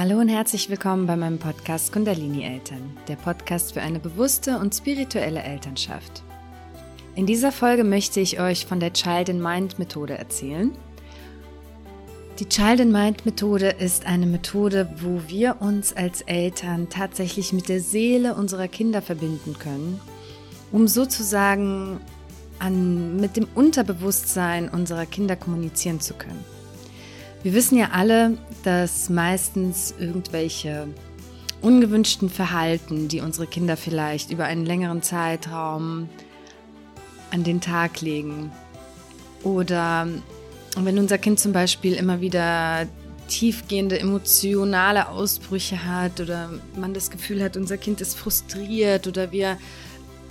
Hallo und herzlich willkommen bei meinem Podcast Kundalini Eltern, der Podcast für eine bewusste und spirituelle Elternschaft. In dieser Folge möchte ich euch von der Child in Mind Methode erzählen. Die Child in Mind Methode ist eine Methode, wo wir uns als Eltern tatsächlich mit der Seele unserer Kinder verbinden können, um sozusagen an, mit dem Unterbewusstsein unserer Kinder kommunizieren zu können. Wir wissen ja alle, dass meistens irgendwelche ungewünschten Verhalten, die unsere Kinder vielleicht über einen längeren Zeitraum an den Tag legen, oder wenn unser Kind zum Beispiel immer wieder tiefgehende emotionale Ausbrüche hat oder man das Gefühl hat, unser Kind ist frustriert oder wir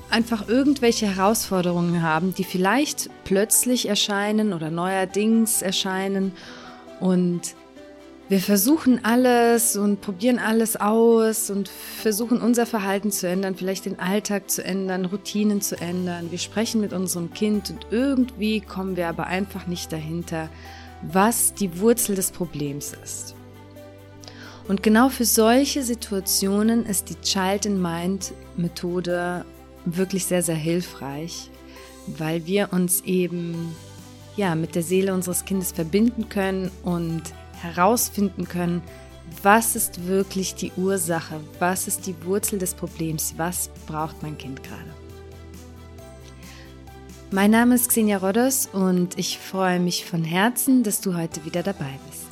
einfach irgendwelche Herausforderungen haben, die vielleicht plötzlich erscheinen oder neuerdings erscheinen und wir versuchen alles und probieren alles aus und versuchen unser Verhalten zu ändern, vielleicht den Alltag zu ändern, Routinen zu ändern. Wir sprechen mit unserem Kind und irgendwie kommen wir aber einfach nicht dahinter, was die Wurzel des Problems ist. Und genau für solche Situationen ist die Child in Mind Methode wirklich sehr, sehr hilfreich, weil wir uns eben ja, mit der Seele unseres Kindes verbinden können und herausfinden können, was ist wirklich die Ursache, was ist die Wurzel des Problems, was braucht mein Kind gerade. Mein Name ist Xenia Rodos und ich freue mich von Herzen, dass du heute wieder dabei bist.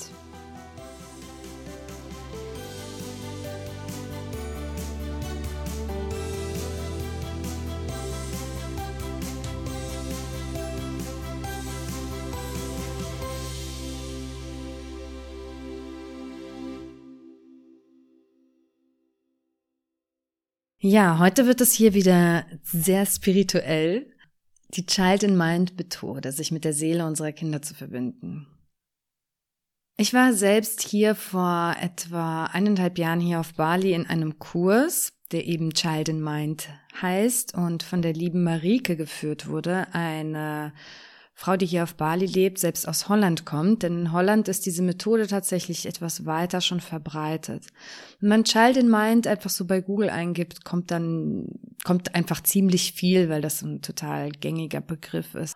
Ja, heute wird es hier wieder sehr spirituell. Die Child in Mind Methode, sich mit der Seele unserer Kinder zu verbinden. Ich war selbst hier vor etwa eineinhalb Jahren hier auf Bali in einem Kurs, der eben Child in Mind heißt und von der lieben Marike geführt wurde, eine Frau, die hier auf Bali lebt, selbst aus Holland kommt, denn in Holland ist diese Methode tatsächlich etwas weiter schon verbreitet. Wenn man Child in Mind einfach so bei Google eingibt, kommt dann, kommt einfach ziemlich viel, weil das ein total gängiger Begriff ist.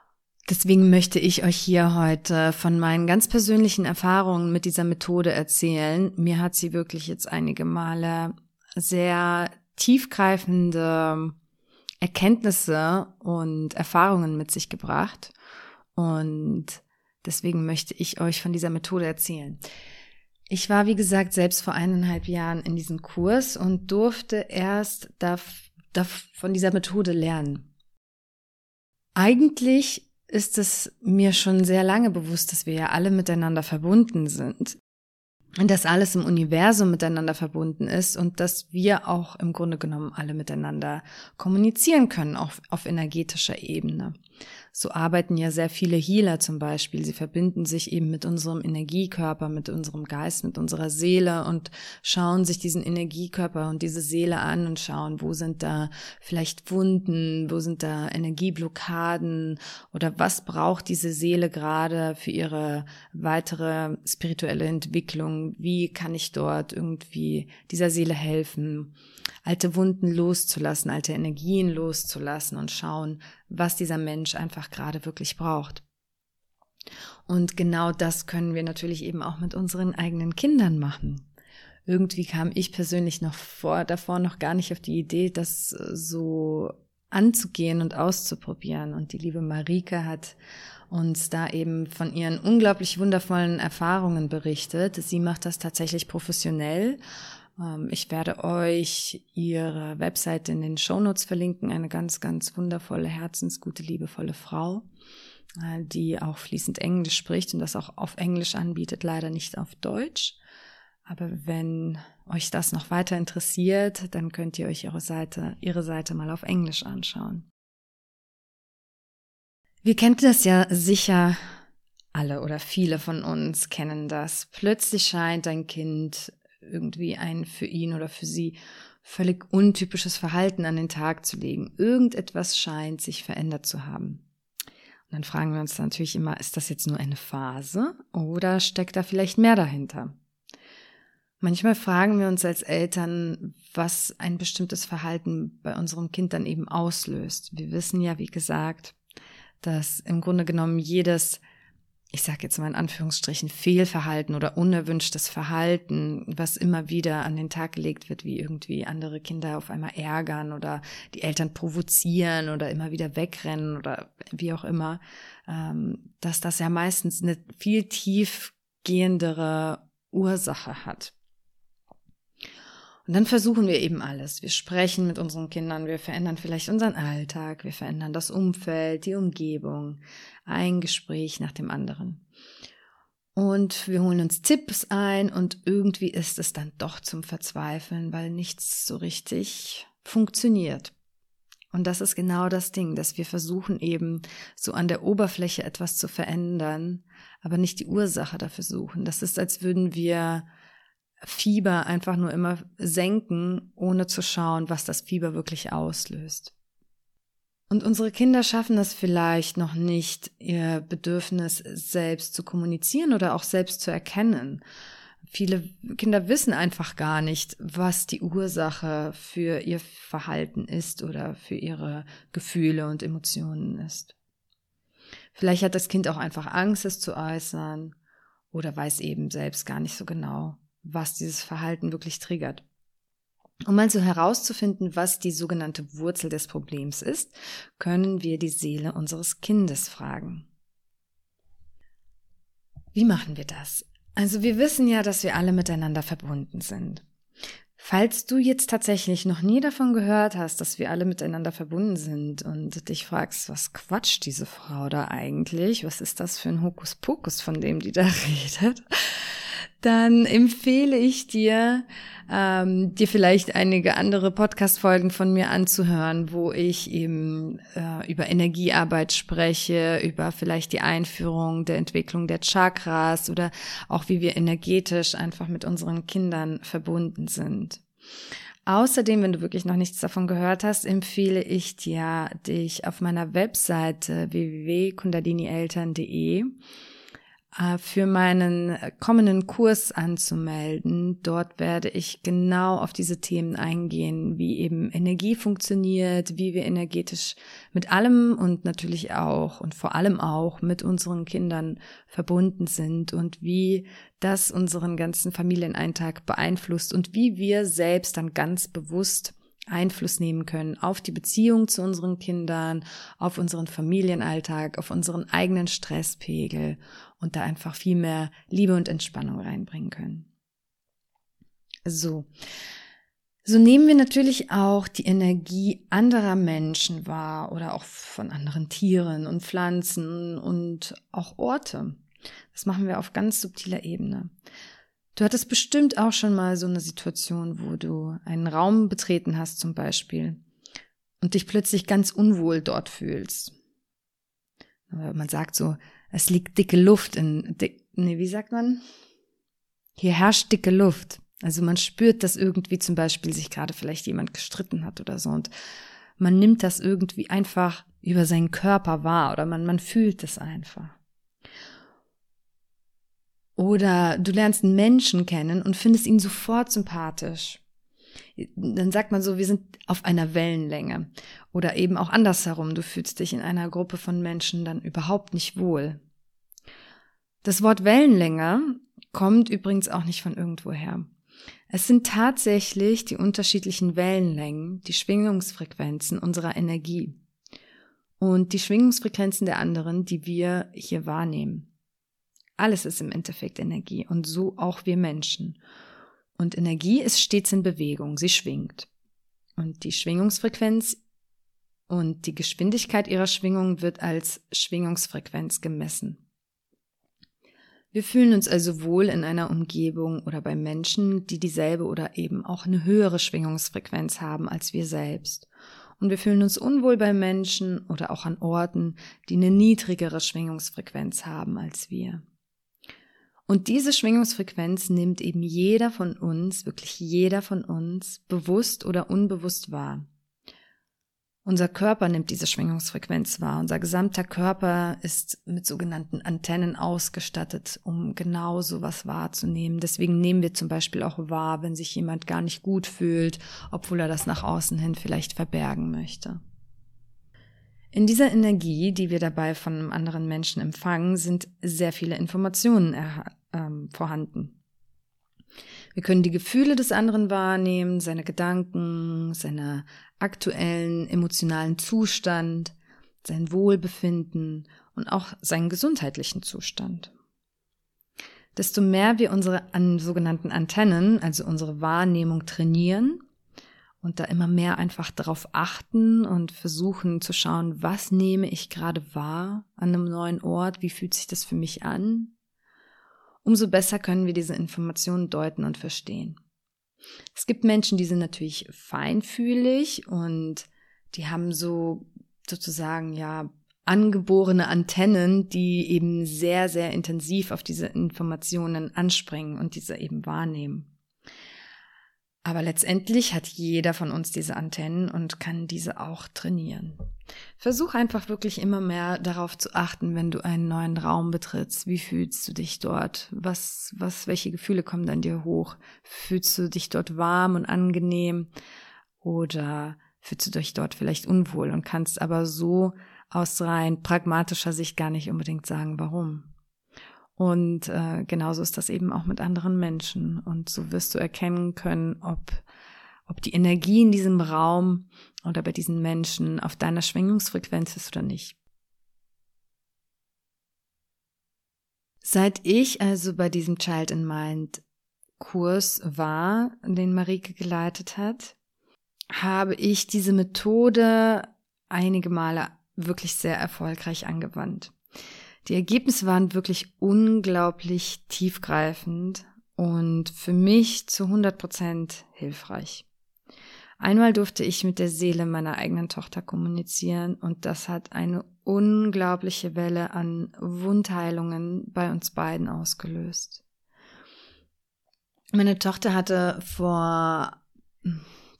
Deswegen möchte ich euch hier heute von meinen ganz persönlichen Erfahrungen mit dieser Methode erzählen. Mir hat sie wirklich jetzt einige Male sehr tiefgreifende Erkenntnisse und Erfahrungen mit sich gebracht. Und deswegen möchte ich euch von dieser Methode erzählen. Ich war, wie gesagt, selbst vor eineinhalb Jahren in diesem Kurs und durfte erst da, da von dieser Methode lernen. Eigentlich ist es mir schon sehr lange bewusst, dass wir ja alle miteinander verbunden sind und dass alles im Universum miteinander verbunden ist und dass wir auch im Grunde genommen alle miteinander kommunizieren können, auch auf energetischer Ebene. So arbeiten ja sehr viele Healer zum Beispiel. Sie verbinden sich eben mit unserem Energiekörper, mit unserem Geist, mit unserer Seele und schauen sich diesen Energiekörper und diese Seele an und schauen, wo sind da vielleicht Wunden, wo sind da Energieblockaden oder was braucht diese Seele gerade für ihre weitere spirituelle Entwicklung? Wie kann ich dort irgendwie dieser Seele helfen? alte Wunden loszulassen, alte Energien loszulassen und schauen, was dieser Mensch einfach gerade wirklich braucht. Und genau das können wir natürlich eben auch mit unseren eigenen Kindern machen. Irgendwie kam ich persönlich noch vor, davor noch gar nicht auf die Idee, das so anzugehen und auszuprobieren. Und die liebe Marike hat uns da eben von ihren unglaublich wundervollen Erfahrungen berichtet. Sie macht das tatsächlich professionell ich werde euch ihre Webseite in den Shownotes verlinken. Eine ganz, ganz wundervolle, herzensgute, liebevolle Frau, äh, die auch fließend Englisch spricht und das auch auf Englisch anbietet, leider nicht auf Deutsch. Aber wenn euch das noch weiter interessiert, dann könnt ihr euch ihre Seite, ihre Seite mal auf Englisch anschauen. Wir kennen das ja sicher alle oder viele von uns kennen das. Plötzlich scheint ein Kind irgendwie ein für ihn oder für sie völlig untypisches Verhalten an den Tag zu legen. Irgendetwas scheint sich verändert zu haben. Und dann fragen wir uns natürlich immer, ist das jetzt nur eine Phase oder steckt da vielleicht mehr dahinter? Manchmal fragen wir uns als Eltern, was ein bestimmtes Verhalten bei unserem Kind dann eben auslöst. Wir wissen ja, wie gesagt, dass im Grunde genommen jedes, ich sage jetzt mal in Anführungsstrichen, Fehlverhalten oder unerwünschtes Verhalten, was immer wieder an den Tag gelegt wird, wie irgendwie andere Kinder auf einmal ärgern oder die Eltern provozieren oder immer wieder wegrennen oder wie auch immer, ähm, dass das ja meistens eine viel tiefgehendere Ursache hat. Und dann versuchen wir eben alles. Wir sprechen mit unseren Kindern, wir verändern vielleicht unseren Alltag, wir verändern das Umfeld, die Umgebung, ein Gespräch nach dem anderen. Und wir holen uns Tipps ein und irgendwie ist es dann doch zum Verzweifeln, weil nichts so richtig funktioniert. Und das ist genau das Ding, dass wir versuchen eben so an der Oberfläche etwas zu verändern, aber nicht die Ursache dafür suchen. Das ist, als würden wir Fieber einfach nur immer senken, ohne zu schauen, was das Fieber wirklich auslöst. Und unsere Kinder schaffen es vielleicht noch nicht, ihr Bedürfnis selbst zu kommunizieren oder auch selbst zu erkennen. Viele Kinder wissen einfach gar nicht, was die Ursache für ihr Verhalten ist oder für ihre Gefühle und Emotionen ist. Vielleicht hat das Kind auch einfach Angst, es zu äußern oder weiß eben selbst gar nicht so genau, was dieses Verhalten wirklich triggert. Um also herauszufinden, was die sogenannte Wurzel des Problems ist, können wir die Seele unseres Kindes fragen. Wie machen wir das? Also wir wissen ja, dass wir alle miteinander verbunden sind. Falls du jetzt tatsächlich noch nie davon gehört hast, dass wir alle miteinander verbunden sind und dich fragst, was quatscht diese Frau da eigentlich? Was ist das für ein Hokuspokus, von dem die da redet? Dann empfehle ich dir, ähm, dir vielleicht einige andere Podcast-Folgen von mir anzuhören, wo ich eben äh, über Energiearbeit spreche, über vielleicht die Einführung der Entwicklung der Chakras oder auch wie wir energetisch einfach mit unseren Kindern verbunden sind. Außerdem, wenn du wirklich noch nichts davon gehört hast, empfehle ich dir, dich auf meiner Webseite www.kundalinieltern.de für meinen kommenden Kurs anzumelden. Dort werde ich genau auf diese Themen eingehen, wie eben Energie funktioniert, wie wir energetisch mit allem und natürlich auch und vor allem auch mit unseren Kindern verbunden sind und wie das unseren ganzen Familieneintag beeinflusst und wie wir selbst dann ganz bewusst Einfluss nehmen können auf die Beziehung zu unseren Kindern, auf unseren Familienalltag, auf unseren eigenen Stresspegel und da einfach viel mehr Liebe und Entspannung reinbringen können. So. So nehmen wir natürlich auch die Energie anderer Menschen wahr oder auch von anderen Tieren und Pflanzen und auch Orte. Das machen wir auf ganz subtiler Ebene. Du hattest bestimmt auch schon mal so eine Situation, wo du einen Raum betreten hast zum Beispiel und dich plötzlich ganz unwohl dort fühlst. Man sagt so, es liegt dicke Luft in, nee, wie sagt man? Hier herrscht dicke Luft. Also man spürt, dass irgendwie zum Beispiel sich gerade vielleicht jemand gestritten hat oder so und man nimmt das irgendwie einfach über seinen Körper wahr oder man, man fühlt es einfach. Oder du lernst einen Menschen kennen und findest ihn sofort sympathisch. Dann sagt man so, wir sind auf einer Wellenlänge. Oder eben auch andersherum, du fühlst dich in einer Gruppe von Menschen dann überhaupt nicht wohl. Das Wort Wellenlänge kommt übrigens auch nicht von irgendwoher. Es sind tatsächlich die unterschiedlichen Wellenlängen, die Schwingungsfrequenzen unserer Energie und die Schwingungsfrequenzen der anderen, die wir hier wahrnehmen. Alles ist im Endeffekt Energie und so auch wir Menschen. Und Energie ist stets in Bewegung, sie schwingt. Und die Schwingungsfrequenz und die Geschwindigkeit ihrer Schwingung wird als Schwingungsfrequenz gemessen. Wir fühlen uns also wohl in einer Umgebung oder bei Menschen, die dieselbe oder eben auch eine höhere Schwingungsfrequenz haben als wir selbst. Und wir fühlen uns unwohl bei Menschen oder auch an Orten, die eine niedrigere Schwingungsfrequenz haben als wir. Und diese Schwingungsfrequenz nimmt eben jeder von uns, wirklich jeder von uns, bewusst oder unbewusst wahr. Unser Körper nimmt diese Schwingungsfrequenz wahr. Unser gesamter Körper ist mit sogenannten Antennen ausgestattet, um genau sowas wahrzunehmen. Deswegen nehmen wir zum Beispiel auch wahr, wenn sich jemand gar nicht gut fühlt, obwohl er das nach außen hin vielleicht verbergen möchte. In dieser Energie, die wir dabei von anderen Menschen empfangen, sind sehr viele Informationen ähm, vorhanden. Wir können die Gefühle des anderen wahrnehmen, seine Gedanken, seine aktuellen emotionalen Zustand, sein Wohlbefinden und auch seinen gesundheitlichen Zustand. Desto mehr wir unsere an, sogenannten Antennen, also unsere Wahrnehmung trainieren und da immer mehr einfach darauf achten und versuchen zu schauen, was nehme ich gerade wahr an einem neuen Ort, wie fühlt sich das für mich an, umso besser können wir diese Informationen deuten und verstehen. Es gibt Menschen, die sind natürlich feinfühlig und die haben so sozusagen ja angeborene Antennen, die eben sehr, sehr intensiv auf diese Informationen anspringen und diese eben wahrnehmen. Aber letztendlich hat jeder von uns diese Antennen und kann diese auch trainieren. Versuch einfach wirklich immer mehr darauf zu achten, wenn du einen neuen Raum betrittst. Wie fühlst du dich dort? Was, was, welche Gefühle kommen dann dir hoch? Fühlst du dich dort warm und angenehm? Oder fühlst du dich dort vielleicht unwohl und kannst aber so aus rein pragmatischer Sicht gar nicht unbedingt sagen, warum? Und äh, genauso ist das eben auch mit anderen Menschen. Und so wirst du erkennen können, ob, ob die Energie in diesem Raum oder bei diesen Menschen auf deiner Schwingungsfrequenz ist oder nicht. Seit ich also bei diesem Child in Mind Kurs war, den Marike geleitet hat, habe ich diese Methode einige Male wirklich sehr erfolgreich angewandt. Die Ergebnisse waren wirklich unglaublich tiefgreifend und für mich zu 100 Prozent hilfreich. Einmal durfte ich mit der Seele meiner eigenen Tochter kommunizieren und das hat eine unglaubliche Welle an Wundheilungen bei uns beiden ausgelöst. Meine Tochter hatte vor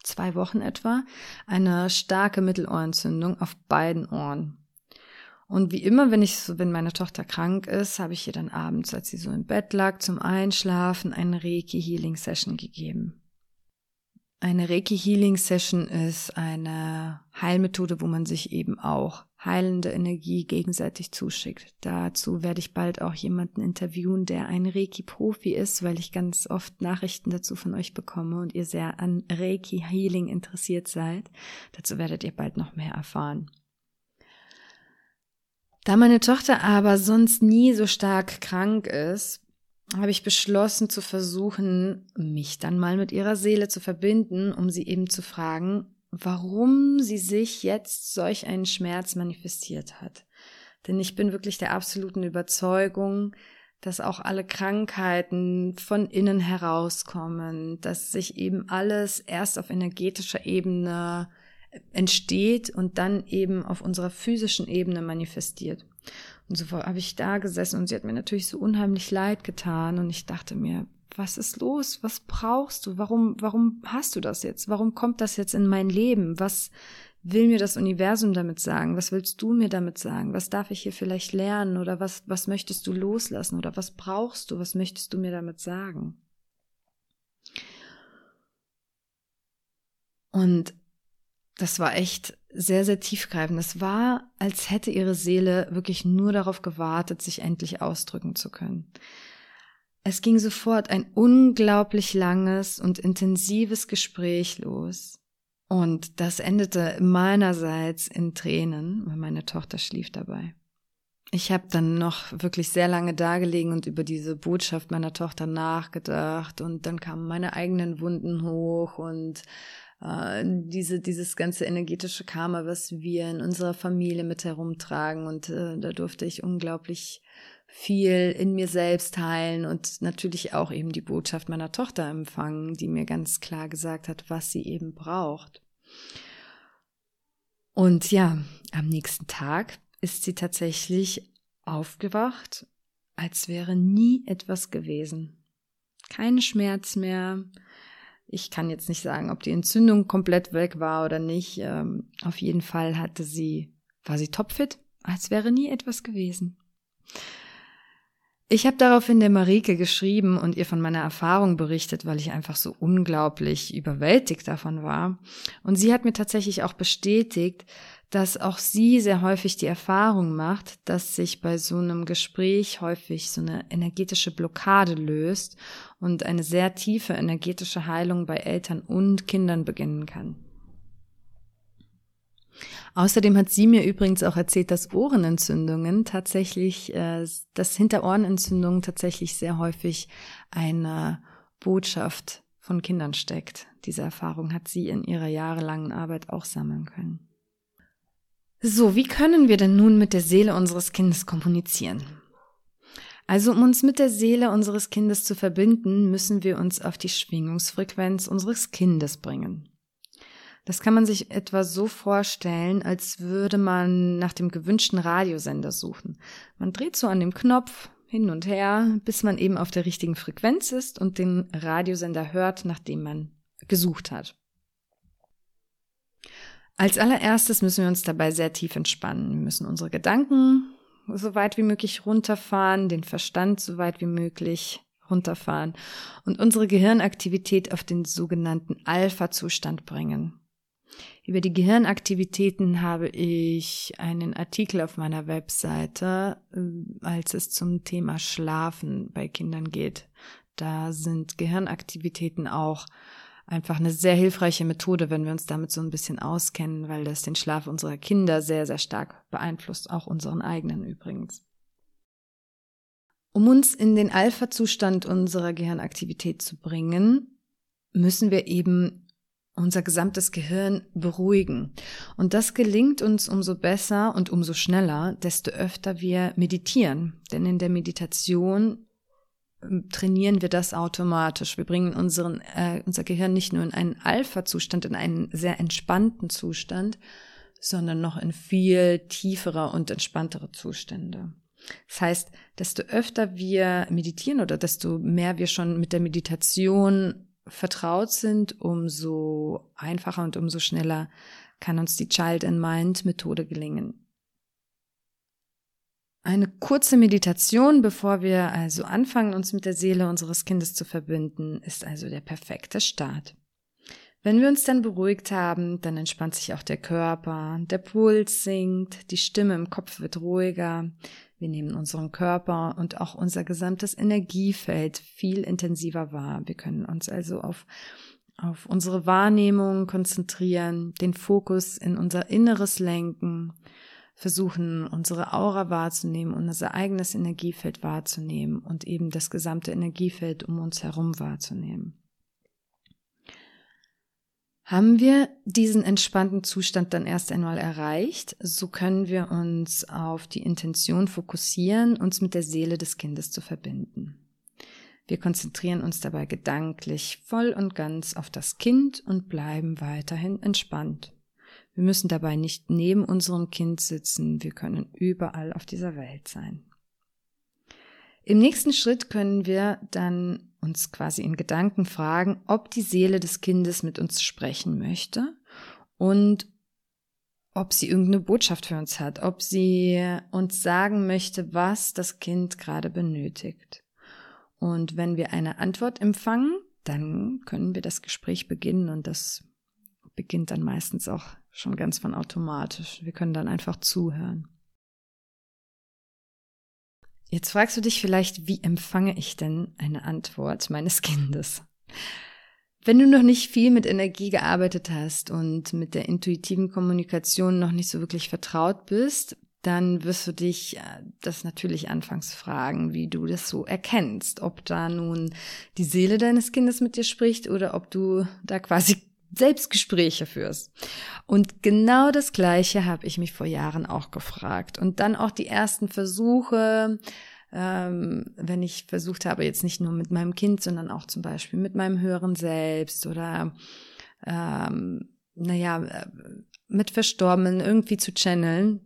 zwei Wochen etwa eine starke Mittelohrentzündung auf beiden Ohren. Und wie immer, wenn ich so, wenn meine Tochter krank ist, habe ich ihr dann abends, als sie so im Bett lag, zum Einschlafen eine Reiki Healing Session gegeben. Eine Reiki Healing Session ist eine Heilmethode, wo man sich eben auch heilende Energie gegenseitig zuschickt. Dazu werde ich bald auch jemanden interviewen, der ein Reiki-Profi ist, weil ich ganz oft Nachrichten dazu von euch bekomme und ihr sehr an Reiki Healing interessiert seid. Dazu werdet ihr bald noch mehr erfahren. Da meine Tochter aber sonst nie so stark krank ist, habe ich beschlossen zu versuchen, mich dann mal mit ihrer Seele zu verbinden, um sie eben zu fragen, warum sie sich jetzt solch einen Schmerz manifestiert hat. Denn ich bin wirklich der absoluten Überzeugung, dass auch alle Krankheiten von innen herauskommen, dass sich eben alles erst auf energetischer Ebene entsteht und dann eben auf unserer physischen Ebene manifestiert. Und so habe ich da gesessen und sie hat mir natürlich so unheimlich leid getan und ich dachte mir, was ist los? Was brauchst du? Warum, warum hast du das jetzt? Warum kommt das jetzt in mein Leben? Was will mir das Universum damit sagen? Was willst du mir damit sagen? Was darf ich hier vielleicht lernen? Oder was, was möchtest du loslassen? Oder was brauchst du? Was möchtest du mir damit sagen? Und das war echt sehr, sehr tiefgreifend. Es war, als hätte ihre Seele wirklich nur darauf gewartet, sich endlich ausdrücken zu können. Es ging sofort ein unglaublich langes und intensives Gespräch los. Und das endete meinerseits in Tränen, weil meine Tochter schlief dabei. Ich habe dann noch wirklich sehr lange dagelegen und über diese Botschaft meiner Tochter nachgedacht und dann kamen meine eigenen Wunden hoch und äh, diese, dieses ganze energetische Karma, was wir in unserer Familie mit herumtragen. Und äh, da durfte ich unglaublich viel in mir selbst heilen und natürlich auch eben die Botschaft meiner Tochter empfangen, die mir ganz klar gesagt hat, was sie eben braucht. Und ja, am nächsten Tag ist sie tatsächlich aufgewacht, als wäre nie etwas gewesen. Kein Schmerz mehr, Ich kann jetzt nicht sagen, ob die Entzündung komplett weg war oder nicht. Ähm, auf jeden Fall hatte sie, war sie topfit, als wäre nie etwas gewesen. Ich habe daraufhin der Marike geschrieben und ihr von meiner Erfahrung berichtet, weil ich einfach so unglaublich überwältigt davon war. Und sie hat mir tatsächlich auch bestätigt, dass auch sie sehr häufig die Erfahrung macht, dass sich bei so einem Gespräch häufig so eine energetische Blockade löst und eine sehr tiefe energetische Heilung bei Eltern und Kindern beginnen kann. Außerdem hat sie mir übrigens auch erzählt, dass Ohrenentzündungen tatsächlich, äh, dass hinter Ohrenentzündungen tatsächlich sehr häufig eine Botschaft von Kindern steckt. Diese Erfahrung hat sie in ihrer jahrelangen Arbeit auch sammeln können. So, wie können wir denn nun mit der Seele unseres Kindes kommunizieren? Also um uns mit der Seele unseres Kindes zu verbinden, müssen wir uns auf die Schwingungsfrequenz unseres Kindes bringen. Das kann man sich etwa so vorstellen, als würde man nach dem gewünschten Radiosender suchen. Man dreht so an dem Knopf hin und her, bis man eben auf der richtigen Frequenz ist und den Radiosender hört, nachdem man gesucht hat. Als allererstes müssen wir uns dabei sehr tief entspannen. Wir müssen unsere Gedanken so weit wie möglich runterfahren, den Verstand so weit wie möglich runterfahren und unsere Gehirnaktivität auf den sogenannten Alpha-Zustand bringen. Über die Gehirnaktivitäten habe ich einen Artikel auf meiner Webseite, äh, als es zum Thema Schlafen bei Kindern geht. Da sind Gehirnaktivitäten auch einfach eine sehr hilfreiche Methode, wenn wir uns damit so ein bisschen auskennen, weil das den Schlaf unserer Kinder sehr, sehr stark beeinflusst, auch unseren eigenen übrigens. Um uns in den Alpha-Zustand unserer Gehirnaktivität zu bringen, müssen wir eben unser gesamtes Gehirn beruhigen. Und das gelingt uns umso besser und umso schneller, desto öfter wir meditieren. Denn in der Meditation trainieren wir das automatisch. Wir bringen unseren, äh, unser Gehirn nicht nur in einen Alpha-Zustand, in einen sehr entspannten Zustand, sondern noch in viel tieferer und entspanntere Zustände. Das heißt, desto öfter wir meditieren oder desto mehr wir schon mit der Meditation vertraut sind, umso einfacher und umso schneller kann uns die Child in Mind Methode gelingen. Eine kurze Meditation, bevor wir also anfangen, uns mit der Seele unseres Kindes zu verbinden, ist also der perfekte Start. Wenn wir uns dann beruhigt haben, dann entspannt sich auch der Körper, der Puls sinkt, die Stimme im Kopf wird ruhiger, wir nehmen unseren Körper und auch unser gesamtes Energiefeld viel intensiver wahr. Wir können uns also auf, auf unsere Wahrnehmung konzentrieren, den Fokus in unser Inneres lenken versuchen, unsere Aura wahrzunehmen, unser eigenes Energiefeld wahrzunehmen und eben das gesamte Energiefeld um uns herum wahrzunehmen. Haben wir diesen entspannten Zustand dann erst einmal erreicht, so können wir uns auf die Intention fokussieren, uns mit der Seele des Kindes zu verbinden. Wir konzentrieren uns dabei gedanklich voll und ganz auf das Kind und bleiben weiterhin entspannt. Wir müssen dabei nicht neben unserem Kind sitzen, wir können überall auf dieser Welt sein. Im nächsten Schritt können wir dann uns quasi in Gedanken fragen, ob die Seele des Kindes mit uns sprechen möchte und ob sie irgendeine Botschaft für uns hat, ob sie uns sagen möchte, was das Kind gerade benötigt. Und wenn wir eine Antwort empfangen, dann können wir das Gespräch beginnen und das beginnt dann meistens auch schon ganz von automatisch. Wir können dann einfach zuhören. Jetzt fragst du dich vielleicht, wie empfange ich denn eine Antwort meines Kindes? Wenn du noch nicht viel mit Energie gearbeitet hast und mit der intuitiven Kommunikation noch nicht so wirklich vertraut bist, dann wirst du dich äh, das natürlich anfangs fragen, wie du das so erkennst, ob da nun die Seele deines Kindes mit dir spricht oder ob du da quasi Selbstgespräche führst. Und genau das Gleiche habe ich mich vor Jahren auch gefragt. Und dann auch die ersten Versuche, ähm, wenn ich versucht habe, jetzt nicht nur mit meinem Kind, sondern auch zum Beispiel mit meinem höheren Selbst oder ähm, naja, äh, mit Verstorbenen irgendwie zu channeln,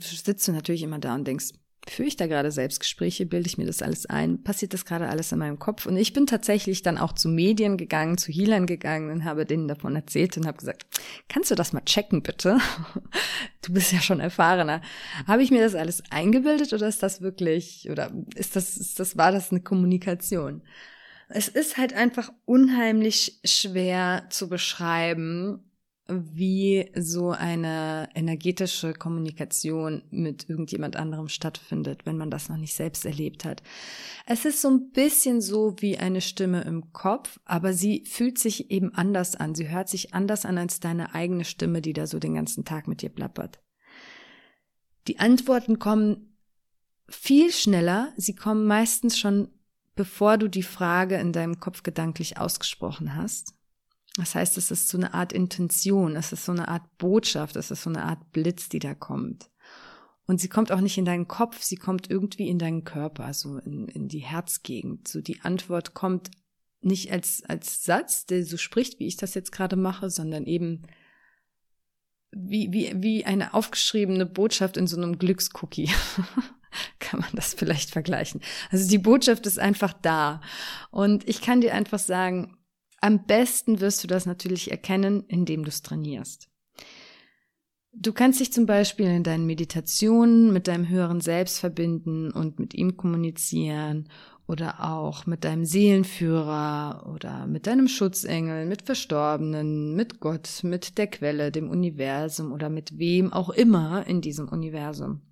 sitzt du natürlich immer da und denkst, führe ich da gerade Selbstgespräche, bilde ich mir das alles ein, passiert das gerade alles in meinem Kopf. Und ich bin tatsächlich dann auch zu Medien gegangen, zu Healern gegangen und habe denen davon erzählt und habe gesagt, kannst du das mal checken, bitte? Du bist ja schon erfahrener. Habe ich mir das alles eingebildet oder ist das wirklich, oder ist das, ist das, war das eine Kommunikation? Es ist halt einfach unheimlich schwer zu beschreiben, wie so eine energetische Kommunikation mit irgendjemand anderem stattfindet, wenn man das noch nicht selbst erlebt hat. Es ist so ein bisschen so wie eine Stimme im Kopf, aber sie fühlt sich eben anders an. Sie hört sich anders an als deine eigene Stimme, die da so den ganzen Tag mit dir plappert. Die Antworten kommen viel schneller. Sie kommen meistens schon, bevor du die Frage in deinem Kopf gedanklich ausgesprochen hast. Das heißt, es ist so eine Art Intention, es ist so eine Art Botschaft, es ist so eine Art Blitz, die da kommt. Und sie kommt auch nicht in deinen Kopf, sie kommt irgendwie in deinen Körper, so in, in die Herzgegend. So die Antwort kommt nicht als, als Satz, der so spricht, wie ich das jetzt gerade mache, sondern eben wie, wie, wie eine aufgeschriebene Botschaft in so einem Glückscookie. kann man das vielleicht vergleichen. Also die Botschaft ist einfach da. Und ich kann dir einfach sagen, am besten wirst du das natürlich erkennen, indem du es trainierst. Du kannst dich zum Beispiel in deinen Meditationen mit deinem höheren Selbst verbinden und mit ihm kommunizieren oder auch mit deinem Seelenführer oder mit deinem Schutzengel, mit Verstorbenen, mit Gott, mit der Quelle, dem Universum oder mit wem auch immer in diesem Universum.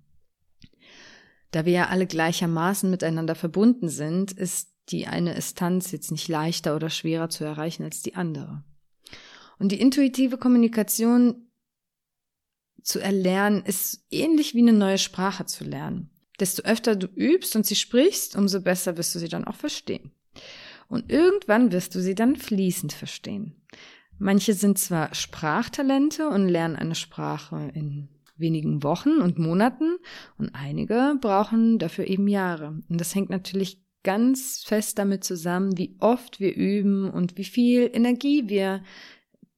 Da wir ja alle gleichermaßen miteinander verbunden sind, ist die eine Instanz jetzt nicht leichter oder schwerer zu erreichen als die andere. Und die intuitive Kommunikation zu erlernen ist ähnlich wie eine neue Sprache zu lernen. Desto öfter du übst und sie sprichst, umso besser wirst du sie dann auch verstehen. Und irgendwann wirst du sie dann fließend verstehen. Manche sind zwar Sprachtalente und lernen eine Sprache in wenigen Wochen und Monaten und einige brauchen dafür eben Jahre. Und das hängt natürlich ganz fest damit zusammen, wie oft wir üben und wie viel Energie wir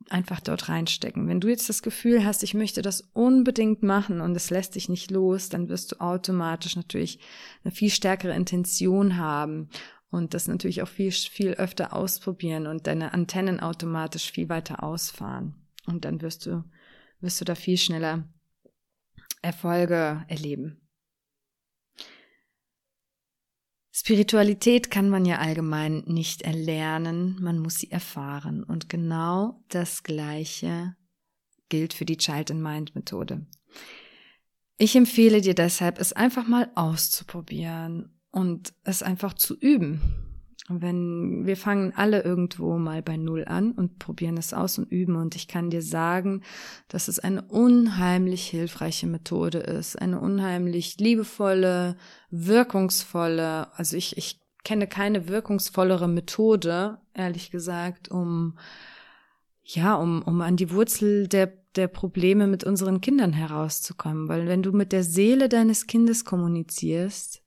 einfach dort reinstecken. Wenn du jetzt das Gefühl hast, ich möchte das unbedingt machen und es lässt dich nicht los, dann wirst du automatisch natürlich eine viel stärkere Intention haben und das natürlich auch viel, viel öfter ausprobieren und deine Antennen automatisch viel weiter ausfahren. Und dann wirst du, wirst du da viel schneller Erfolge erleben. Spiritualität kann man ja allgemein nicht erlernen, man muss sie erfahren. Und genau das Gleiche gilt für die Child in Mind Methode. Ich empfehle dir deshalb, es einfach mal auszuprobieren und es einfach zu üben. Wenn wir fangen alle irgendwo mal bei Null an und probieren es aus und üben. Und ich kann dir sagen, dass es eine unheimlich hilfreiche Methode ist. Eine unheimlich liebevolle, wirkungsvolle, also ich, ich kenne keine wirkungsvollere Methode, ehrlich gesagt, um, ja, um, um an die Wurzel der, der Probleme mit unseren Kindern herauszukommen. Weil wenn du mit der Seele deines Kindes kommunizierst,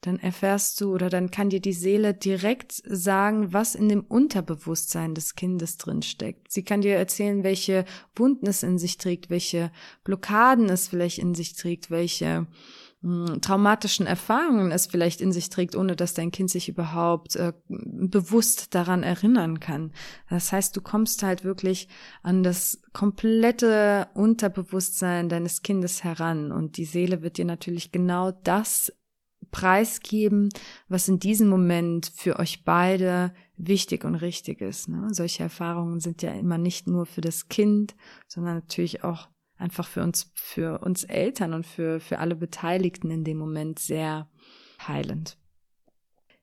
dann erfährst du oder dann kann dir die Seele direkt sagen, was in dem Unterbewusstsein des Kindes drin steckt. Sie kann dir erzählen, welche Wunden es in sich trägt, welche Blockaden es vielleicht in sich trägt, welche hm, traumatischen Erfahrungen es vielleicht in sich trägt, ohne dass dein Kind sich überhaupt äh, bewusst daran erinnern kann. Das heißt, du kommst halt wirklich an das komplette Unterbewusstsein deines Kindes heran und die Seele wird dir natürlich genau das preisgeben, was in diesem Moment für euch beide wichtig und richtig ist. Ne? Solche Erfahrungen sind ja immer nicht nur für das Kind, sondern natürlich auch einfach für uns, für uns Eltern und für, für alle Beteiligten in dem Moment sehr heilend.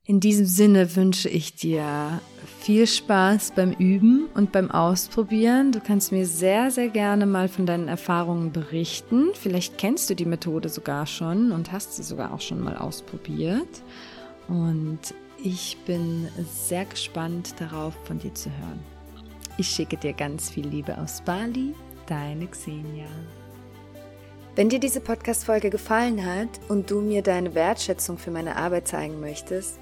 In diesem Sinne wünsche ich dir viel Spaß beim Üben und beim Ausprobieren. Du kannst mir sehr, sehr gerne mal von deinen Erfahrungen berichten. Vielleicht kennst du die Methode sogar schon und hast sie sogar auch schon mal ausprobiert. Und ich bin sehr gespannt darauf, von dir zu hören. Ich schicke dir ganz viel Liebe aus Bali, deine Xenia. Wenn dir diese Podcast-Folge gefallen hat und du mir deine Wertschätzung für meine Arbeit zeigen möchtest,